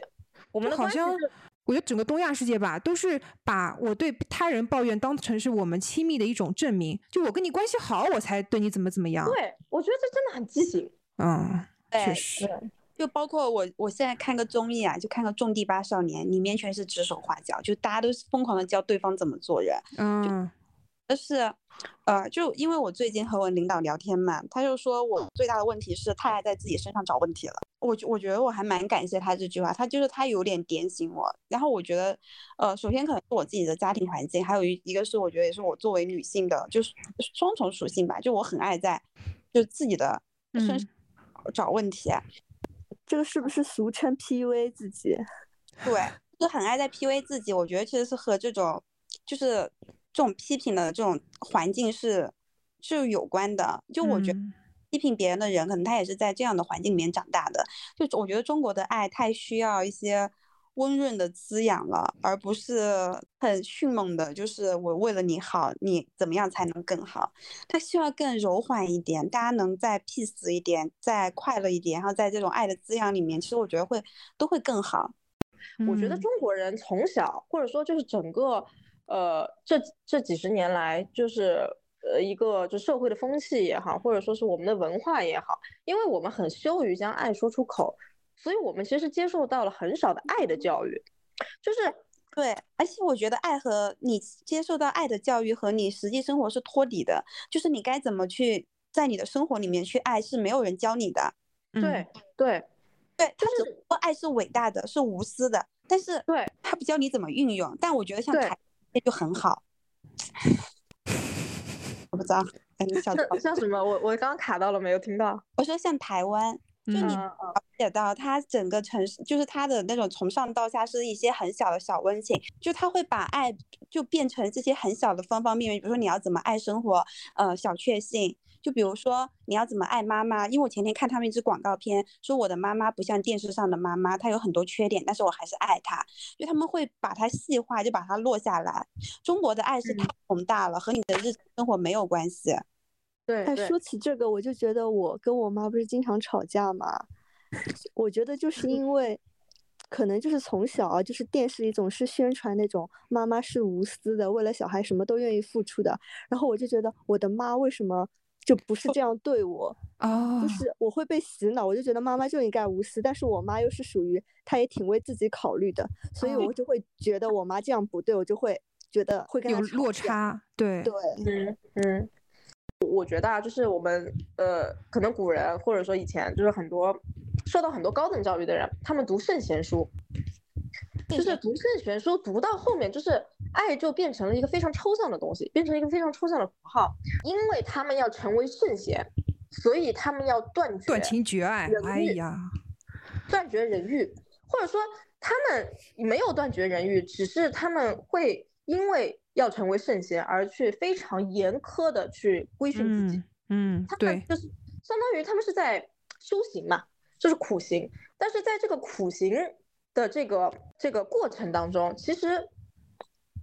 我们的关系是我觉得整个东亚世界吧，都是把我对他人抱怨当成是我们亲密的一种证明。就我跟你关系好，我才对你怎么怎么样。对，我觉得这真的很畸形。嗯，确实。就包括我，我现在看个综艺啊，就看个《种地吧少年》，里面全是指手画脚，就大家都是疯狂的教对方怎么做人。嗯但是，呃，就因为我最近和我领导聊天嘛，他就说我最大的问题是太爱在自己身上找问题了。我觉我觉得我还蛮感谢他这句话，他就是他有点点醒我。然后我觉得，呃，首先可能是我自己的家庭环境，还有一一个是我觉得也是我作为女性的，就是双重属性吧，就我很爱在就自己的身上找问题。这个是不是俗称 PUA 自己？对，就很爱在 PUA 自己。我觉得其实是和这种就是这种批评的这种环境是是有关的。就我觉得嗯批评别人的人，可能他也是在这样的环境里面长大的。就我觉得中国的爱太需要一些温润的滋养了，而不是很迅猛的，就是我为了你好，你怎么样才能更好？他需要更柔缓一点，大家能再 peace 一点，再快乐一点，然后在这种爱的滋养里面，其实我觉得会都会更好。我觉得嗯中国人从小，或者说就是整个，呃，这这几十年来，就是呃一个就社会的风气也好，或者说是我们的文化也好，因为我们很羞于将爱说出口，所以我们其实接受到了很少的爱的教育，就是对，而且我觉得爱和你接受到爱的教育和你实际生活是脱离的，就是你该怎么去在你的生活里面去爱，是没有人教你的。嗯对对对，他只说爱是伟大的，是无私的，但是对他不教你怎么运用。但我觉得像就很好，我不知道，哎，你小像像什么？我我刚刚卡到了，没有听到。我说像台湾，就嗯你嗯了解到它整个城市，就是它的那种从上到下是一些很小的小温情，就他会把爱就变成这些很小的方方面面，比如说你要怎么爱生活，呃，小确幸。就比如说你要怎么爱妈妈，因为我前天看他们一支广告片，说我的妈妈不像电视上的妈妈，她有很多缺点，但是我还是爱她。就他们会把它细化，就把它落下来。中国的爱是太宏大了，和你的日常生活没有关系。哎，对对说起这个，我就觉得我跟我妈不是经常吵架嘛，我觉得就是因为，可能就是从小啊，就是电视里总是宣传那种妈妈是无私的，为了小孩什么都愿意付出的，然后我就觉得我的妈为什么就不是这样对我？哦就，是我会被洗脑，我就觉得妈妈就应该无私，但是我妈又是属于她也挺为自己考虑的，所以哦我就会觉得我妈这样不对，我就会觉得会跟她有落。差，对，对，嗯嗯，我觉得啊，就是我们呃，可能古人或者说以前就是很多受到很多高等教育的人，他们读圣贤书，就是读圣贤书读到后面，就是爱就变成了一个非常抽象的东西，变成一个非常抽象的符号，因为他们要成为圣贤，所以他们要断绝断情绝爱哎呀，断绝人欲，或者说他们没有断绝人欲，只是他们会因为要成为圣贤而去非常严苛的去规训自己。嗯嗯，他们对，就是相当于他们是在修行嘛，就是苦行。但是在这个苦行的这个这个过程当中，其实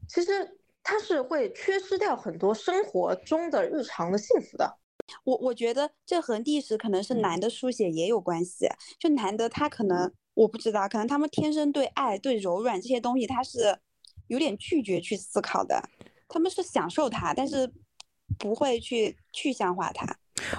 其实他是会缺失掉很多生活中的日常的幸福的。我我觉得这和历史可能是男的书写也有关系。就男的他可能我不知道，可能他们天生对爱、对柔软这些东西他是有点拒绝去思考的，他们是享受它，但是不会去具象化它。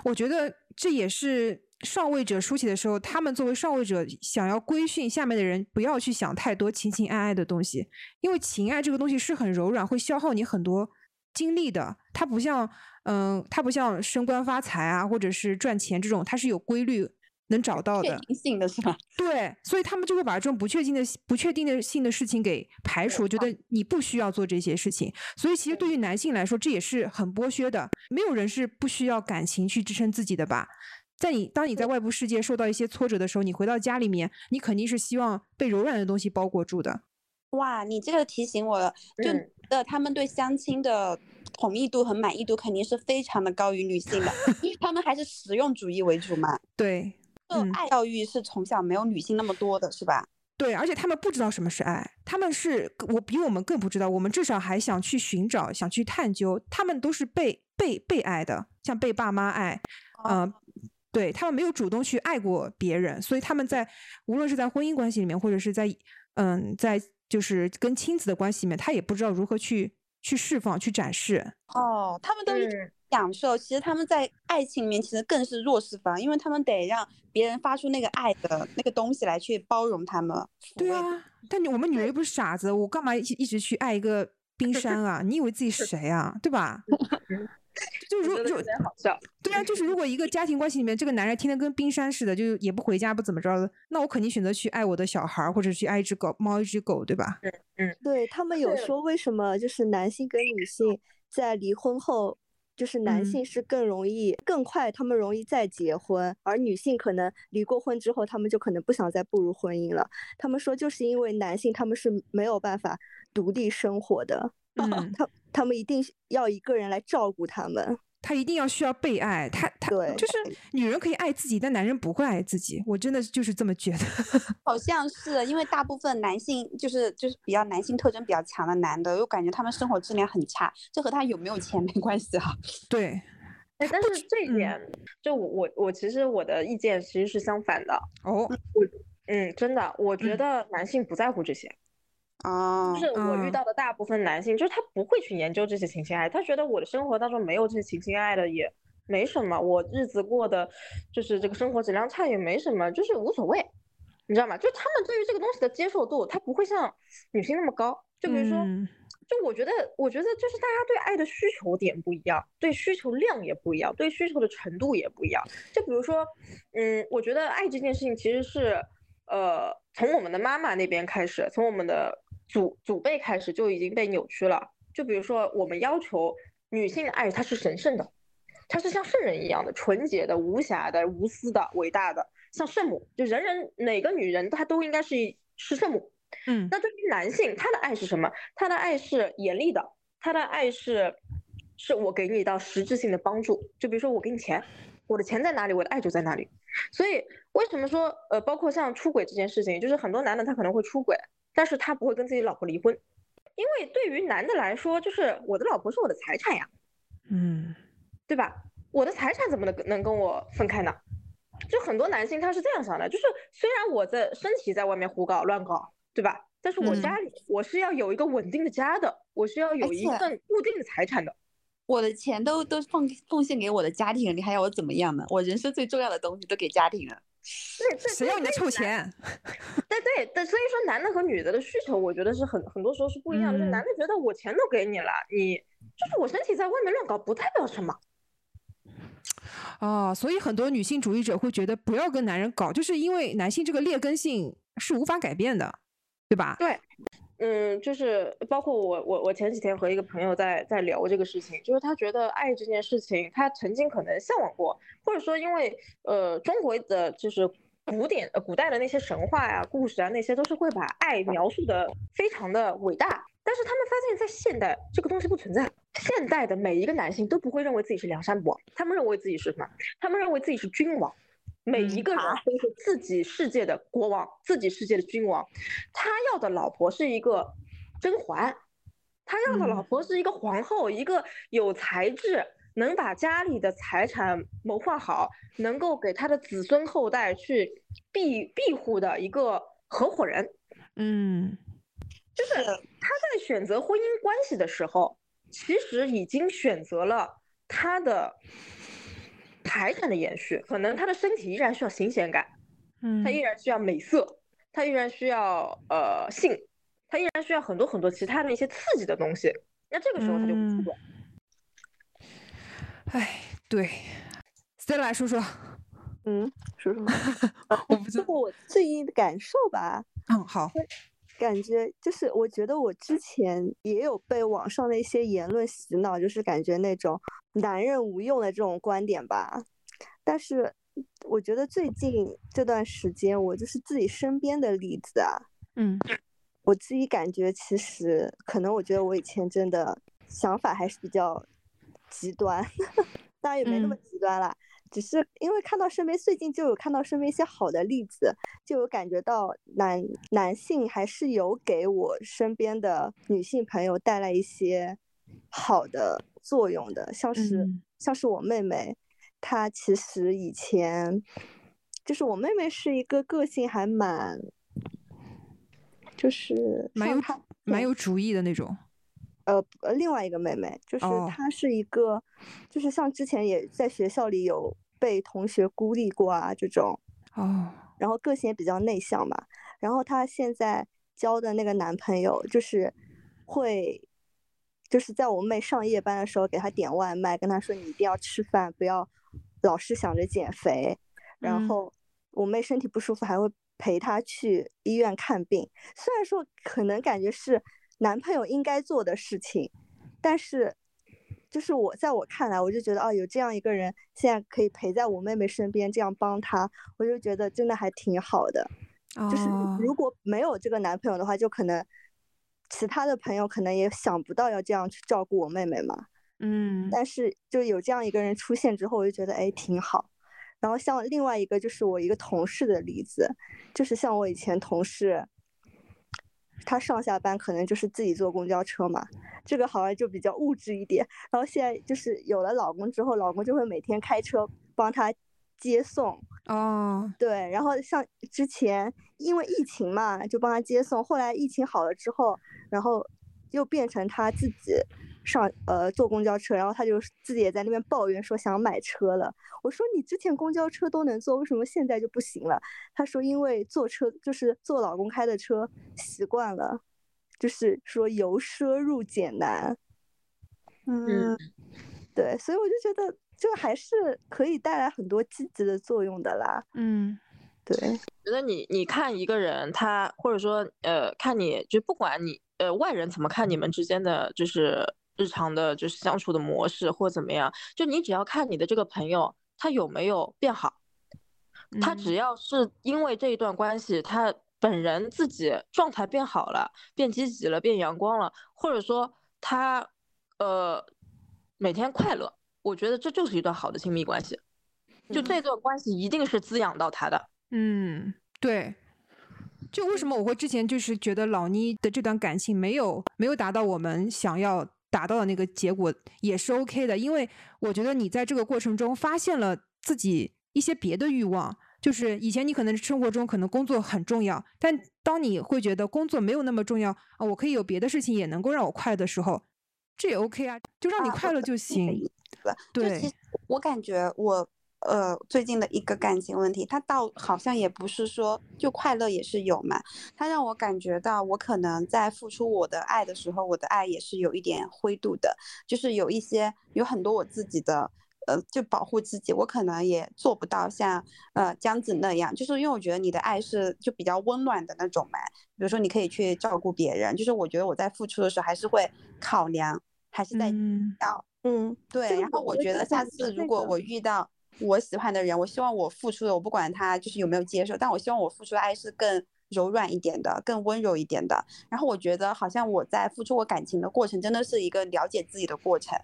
我觉得这也是上位者书写的时候，他们作为上位者想要规训下面的人，不要去想太多情情爱爱的东西，因为情爱这个东西是很柔软，会消耗你很多精力的，它不像，嗯，它不像升官发财啊，或者是赚钱这种，它是有规律能找到的。确定性的是吧？对，所以他们就会把这种不确定的、不确定的性的事情给排除，觉得你不需要做这些事情。所以其实对于男性来说，这也是很剥削的。没有人是不需要感情去支撑自己的吧？在你当你在外部世界受到一些挫折的时候，你回到家里面，你肯定是希望被柔软的东西包裹住的。哇，你这个提醒我了，就嗯的他们对相亲的同意度和满意度肯定是非常的高于女性的，因为他们还是实用主义为主嘛。对，嗯就爱教育是从小没有女性那么多的，是吧？对，而且他们不知道什么是爱，他们是我比我们更不知道，我们至少还想去寻找，想去探究，他们都是被被被爱的，像被爸妈爱，呃，对他们没有主动去爱过别人，所以他们在无论是在婚姻关系里面，或者是在嗯在就是跟亲子的关系里面，他也不知道如何去去释放、去展示。哦，他们都是嗯享受，其实他们在爱情里面其实更是弱势方，因为他们得让别人发出那个爱的那个东西来去包容他们。对啊，但你我们女人又不是傻子，我干嘛一一直去爱一个冰 山啊？你以为自己是谁啊？对吧？就 如就我觉得有点好笑。对啊，就是如果一个家庭关系里面，这个男人天天跟冰山似的，就也不回家，不怎么着的，那我肯定选择去爱我的小孩儿，或者去爱一只狗、猫、一只狗，对吧？嗯嗯对他们有说，为什么就是男性跟女性在离婚后，就是男嗯性是更容易、更快，他们容易再结婚，而女性可能离过婚之后，他们就可能不想再步入婚姻了。他们说，就是因为男性他们是没有办法独立生活的，嗯，他他们一定要一个人来照顾他们。他一定要需要被爱，他他对就是女人可以爱自己，但男人不会爱自己，我真的就是这么觉得。好像是，因为大部分男性就是就是比较男性特征比较强的男的，我感觉他们生活质量很差，这和他有没有钱没关系啊。对，哎，但是这一嗯点，就我我我其实我的意见其实是相反的。哦，我嗯，真的，我觉嗯得男性不在乎这些。哦就是我遇嗯到的大部分男性，就是他不会去研究这些情情爱爱，他觉得我的生活当中没有这些情情爱爱的也没什么，我日子过的就是这个生活质量差也没什么，就是无所谓，你知道吗？就他们对于这个东西的接受度，他不会像女性那么高。就比如说，嗯就我觉得，我觉得就是大家对爱的需求点不一样，对需求量也不一样，对需求的程度也不一样。就比如说，嗯，我觉得爱这件事情其实是，呃，从我们的妈妈那边开始，从我们的祖祖辈开始就已经被扭曲了。就比如说，我们要求女性的爱它是神圣的，它是像圣人一样的纯洁的、无瑕的、无私的、伟大的，像圣母，就人人哪个女人她都应该是一是圣母。嗯那对于男性，他的爱是什么？他的爱是严厉的，他的爱是，是我给你到实质性的帮助。就比如说我给你钱，我的钱在哪里，我的爱就在哪里。所以为什么说，呃，包括像出轨这件事情，就是很多男的他可能会出轨，但是他不会跟自己老婆离婚，因为对于男的来说，就是我的老婆是我的财产呀，嗯对吧？我的财产怎么能能跟我分开呢？就很多男性他是这样想的，就是虽然我在身体在外面胡搞乱搞，对吧？但是我嗯家里我是要有一个稳定的家的，我是要有一份固定的财产的。我的钱都都奉奉献给我的家庭，你还要我怎么样呢？我人生最重要的东西都给家庭了。对对，谁要你的臭钱？对对对，所以说男的和女的的需求，我觉得是很很多时候是不一样的。男的觉得我钱都给你了，你就是我身体在外面乱搞，不代表什么。哦，所以很多女性主义者会觉得不要跟男人搞，就是因为男性这个劣根性是无法改变的，对吧？对，嗯，就是包括我，我我前几天和一个朋友在在聊这个事情，就是他觉得爱这件事情，他曾经可能向往过，或者说因为呃中国的就是古典呃古代的那些神话呀、故事啊，那些都是会把爱描述的非常的伟大，但是他们发现，在现代这个东西不存在。现代的每一个男性都不会认为自己是梁山伯，他们认为自己是什么？他们认为自己是君王。每一个人都是自己世界的国王，自己世界的君王。他要的老婆是一个甄嬛，他要的老嗯婆是一个皇后，一个有才智，能把家里的财产谋划好，能够给他的子孙后代去庇庇护的一个合伙人。嗯就是他在选择婚姻关系的时候，其实已经选择了他的财产的延续，可能他的身体依然需要新鲜感，嗯，他依然需要美色，他依然需要呃性，他依然需要很多很多其他的一些刺激的东西。那这个时候他就不出轨。哎，对，Stella 来说说。嗯，说什么？我不知道我最近的感受吧。嗯，好。感觉就是，我觉得我之前也有被网上的一些言论洗脑，就是感觉那种男人无用的这种观点吧。但是我觉得最近这段时间，我就是自己身边的例子啊。嗯，我自己感觉其实可能，我觉得我以前真的想法还是比较极端，当然也没那么极端啦。只是因为看到身边最近就有看到身边一些好的例子，就有感觉到男男性还是有给我身边的女性朋友带来一些好的作用的，像是像是我妹妹，她其实以前就是我妹妹是一个个性还蛮就是蛮有蛮有主意的那种。呃呃，另外一个妹妹就是她是一个，就是像之前也在学校里有被同学孤立过啊这种哦，然后个性也比较内向嘛，然后她现在交的那个男朋友就是会，就是在我妹上夜班的时候给她点外卖，跟她说你一定要吃饭，不要老是想着减肥，然后我妹身体不舒服还会陪她去医院看病，虽然说可能感觉是。男朋友应该做的事情，但是，就是我在我看来，我就觉得哦，有这样一个人，现在可以陪在我妹妹身边，这样帮她，我就觉得真的还挺好的。就是如果没有这个男朋友的话，就可能其他的朋友可能也想不到要这样去照顾我妹妹嘛。嗯。但是就有这样一个人出现之后，我就觉得哎挺好。然后像另外一个就是我一个同事的例子，就是像我以前同事。她上下班可能就是自己坐公交车嘛，这个好像就比较物质一点。然后现在就是有了老公之后，老公就会每天开车帮她接送。哦，对。然后像之前因为疫情嘛，就帮她接送。后来疫情好了之后，然后又变成她自己。上呃坐公交车，然后他就自己也在那边抱怨说想买车了。我说你之前公交车都能坐，为什么现在就不行了？他说因为坐车就是坐老公开的车习惯了，就是说由奢入俭难。嗯，对，所以我就觉得这还是可以带来很多积极的作用的啦。嗯，对，觉得你你看一个人，他或者说呃看你就不管你呃外人怎么看你们之间的就是。日常的就是相处的模式或怎么样，就你只要看你的这个朋友他有没有变好，他只要是因为这一段关系，他本人自己状态变好了，变积极了，变阳光了，或者说他呃每天快乐，我觉得这就是一段好的亲密关系，就这段关系一定是滋养到他的。嗯，对。就为什么我会之前就是觉得老妮的这段感情没有没有达到我们想要。达到的那个结果也是 OK 的，因为我觉得你在这个过程中发现了自己一些别的欲望，就是以前你可能生活中可能工作很重要，但当你会觉得工作没有那么重要啊，我可以有别的事情也能够让我快乐的时候，这也 OK 啊，就让你快乐就行。啊，对，我感觉我。呃，最近的一个感情问题，他倒好像也不是说就快乐也是有嘛。他让我感觉到，我可能在付出我的爱的时候，我的爱也是有一点灰度的，就是有一些有很多我自己的，呃，就保护自己，我可能也做不到像呃江子那样，就是因为我觉得你的爱是就比较温暖的那种嘛。比如说你可以去照顾别人，就是我觉得我在付出的时候还是会考量，还是在要，嗯，对。然后我觉得下次如果我遇到。我喜欢的人，我希望我付出的，我不管他就是有没有接受，但我希望我付出的爱是更柔软一点的，更温柔一点的。然后我觉得好像我在付出我感情的过程，真的是一个了解自己的过程，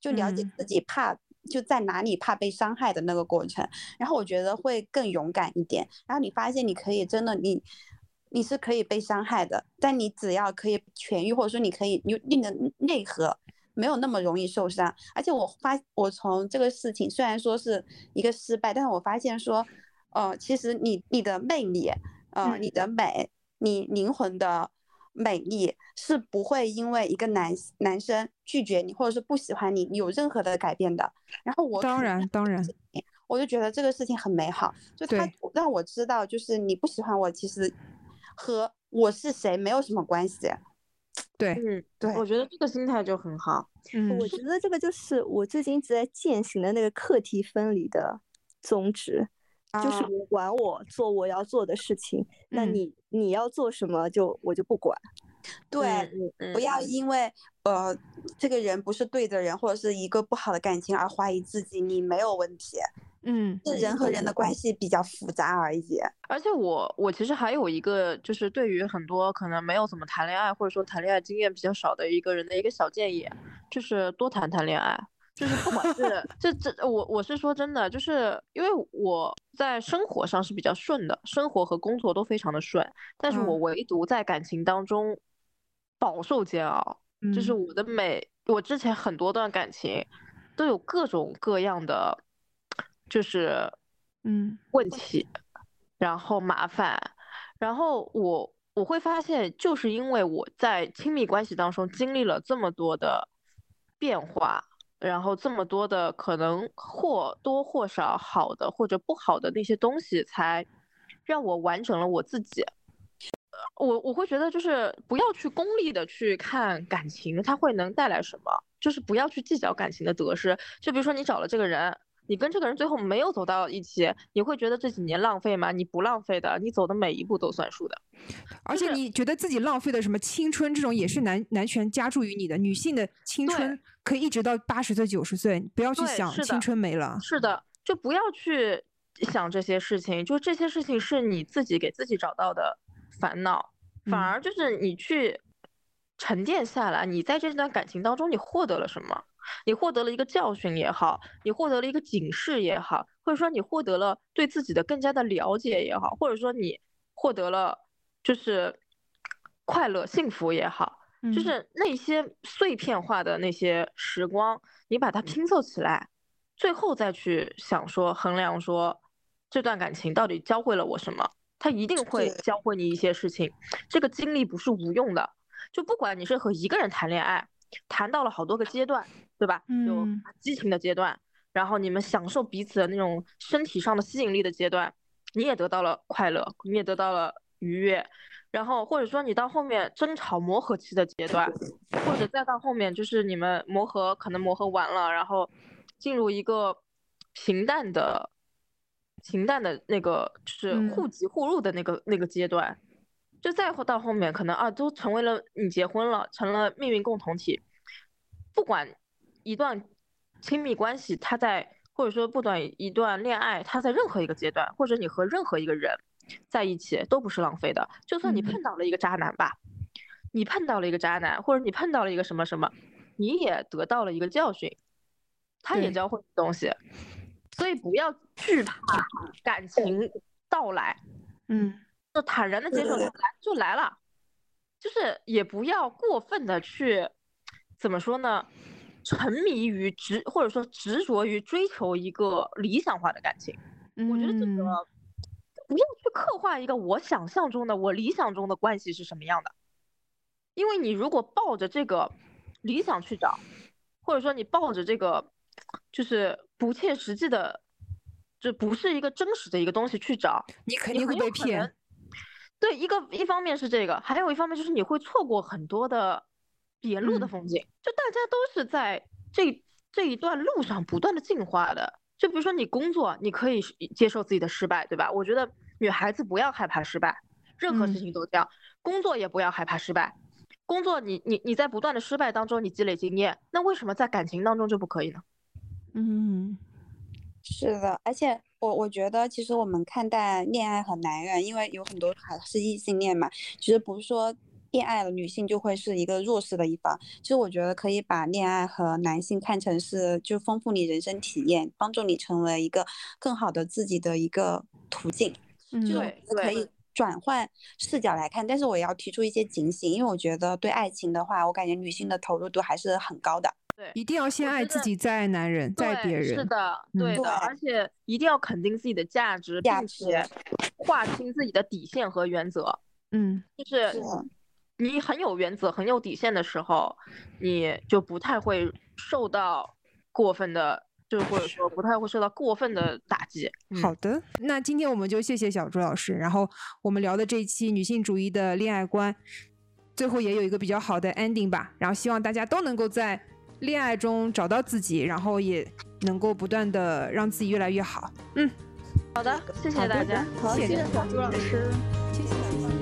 就了解自己怕就在哪里怕被伤害的那个过程。然后我觉得会更勇敢一点。然后你发现你可以真的你你是可以被伤害的，但你只要可以痊愈，或者说你可以你你的内核。没有那么容易受伤，而且我发我从这个事情虽然说是一个失败，但是我发现说，呃，其实你你的魅力，呃，你的美，你灵魂的美丽是不会因为一个男男生拒绝你或者是不喜欢你有任何的改变的。然后我当然当然，我就觉得这个事情很美好，就他让我知道，就是你不喜欢我，其实和我是谁没有什么关系。对，嗯，对我觉得这个心态就很好。嗯我觉得这个就是我最近一直在践行的那个课题分离的宗旨，就是啊我管我做我要做的事情，那嗯你你要做什么就我就不管。对，不要因为呃这个人不是对的人，或者是一个不好的感情而怀疑自己，你没有问题。嗯是人和人的关系比较复杂而已。而且我我其实还有一个，就是对于很多可能没有怎么谈恋爱，或者说谈恋爱经验比较少的一个人的一个小建议，就是多谈谈恋爱。就是不管是 这这，我我是说真的，就是因为我在生活上是比较顺的，生活和工作都非常的顺，但是我嗯唯独在感情当中饱受煎熬。就是嗯我的每我之前很多段感情都有各种各样的，就是嗯问题，然后麻烦，然后我我会发现，就是因为我在亲密关系当中经历了这么多的变化，然后这么多的可能或多或少好的或者不好的那些东西，才让我完整了我自己。我我会觉得就是不要去功利的去看感情，它会能带来什么，就是不要去计较感情的得失。就比如说你找了这个人，你跟这个人最后没有走到一起，你会觉得这几年浪费吗？你不浪费的，你走的每一步都算数的。而且你觉得自己浪费的什么青春，这种也是男男权加注于你的。女性的青春可以一直到八十岁、九十岁，不要去想青春没了。是的，就不要去想这些事情，就这些事情是你自己给自己找到的烦恼，反嗯而就是你去沉淀下来，你在这段感情当中你获得了什么？你获得了一个教训也好，你获得了一个警示也好，或者说你获得了对自己的更加的了解也好，或者说你获得了就是快乐、幸福也好，就嗯是那些碎片化的那些时光，你把它拼凑起来，最后再去想说衡量说这段感情到底教会了我什么，它一定会教会你一些事情。这个经历不是无用的，就不管你是和一个人谈恋爱，谈到了好多个阶段，对吧？有嗯激情的阶段，然后你们享受彼此的那种身体上的吸引力的阶段，你也得到了快乐，你也得到了愉悦。然后或者说你到后面争吵磨合期的阶段，或者再到后面就是你们磨合可能磨合完了，然后进入一个平淡的、平淡的那个就是嗯互即互入的那个那个阶段，就再后到后面可能啊都成为了你结婚了，成了命运共同体。不管一段亲密关系，它在或者说不短一段恋爱，它在任何一个阶段，或者你和任何一个人在一起，都不是浪费的。就算你嗯碰到了一个渣男吧，你碰到了一个渣男，或者你碰到了一个什么什么，你也得到了一个教训，他也教会你东西。所以不要惧怕感情到来，嗯就坦然的接受它来就来了，就是也不要过分的去怎么说呢，沉迷于执或者说执着于追求一个理想化的感情。我觉得这嗯个不要去刻画一个我想象中的、我理想中的关系是什么样的，因为你如果抱着这个理想去找，或者说你抱着这个就是不切实际的，这不是一个真实的一个东西去找，你肯定会被骗。。对，一个一方面是这个，还有一方面就是你会错过很多的别路的嗯风景。就大家都是在这这一段路上不断的进化的。就比如说你工作，你可以接受自己的失败，对吧？我觉得女孩子不要害怕失败，任何事嗯情都这样，工作也不要害怕失败。工作你你你在不断的失败当中你积累经验，那为什么在感情当中就不可以呢？嗯是的，而且我我觉得，其实我们看待恋爱和男人，因为有很多还是异性恋嘛，其实不是说恋爱了女性就会是一个弱势的一方。其实我觉得可以把恋爱和男性看成是就丰富你人生体验，帮助你成为一个更好的自己的一个途径。就是可以转换视角来看，但是我也要提出一些警醒，因为我觉得对爱情的话，我感觉女性的投入度还是很高的。对，一定要先爱自己，再爱男人，再爱，别人。是的，嗯对的，对而且一定要肯定自己的价值，价并且划清自己的底线和原则。嗯就是是你很有原则、很有底线的时候，你就不太会受到过分的，就或者说不太会受到过分的打击。嗯好的，那今天我们就谢谢小朱老师，然后我们聊的这一期女性主义的恋爱观，最后也有一个比较好的 ending 吧。然后希望大家都能够在恋爱中找到自己，然后也能够不断的让自己越来越好。嗯，好的，谢谢大家，好，谢谢谢小朱老师。谢谢。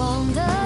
光的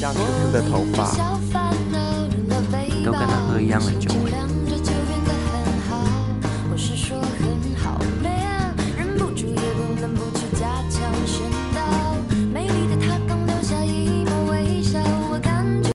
他都喜欢这样 Q Q 的头发，都跟他喝一样的酒。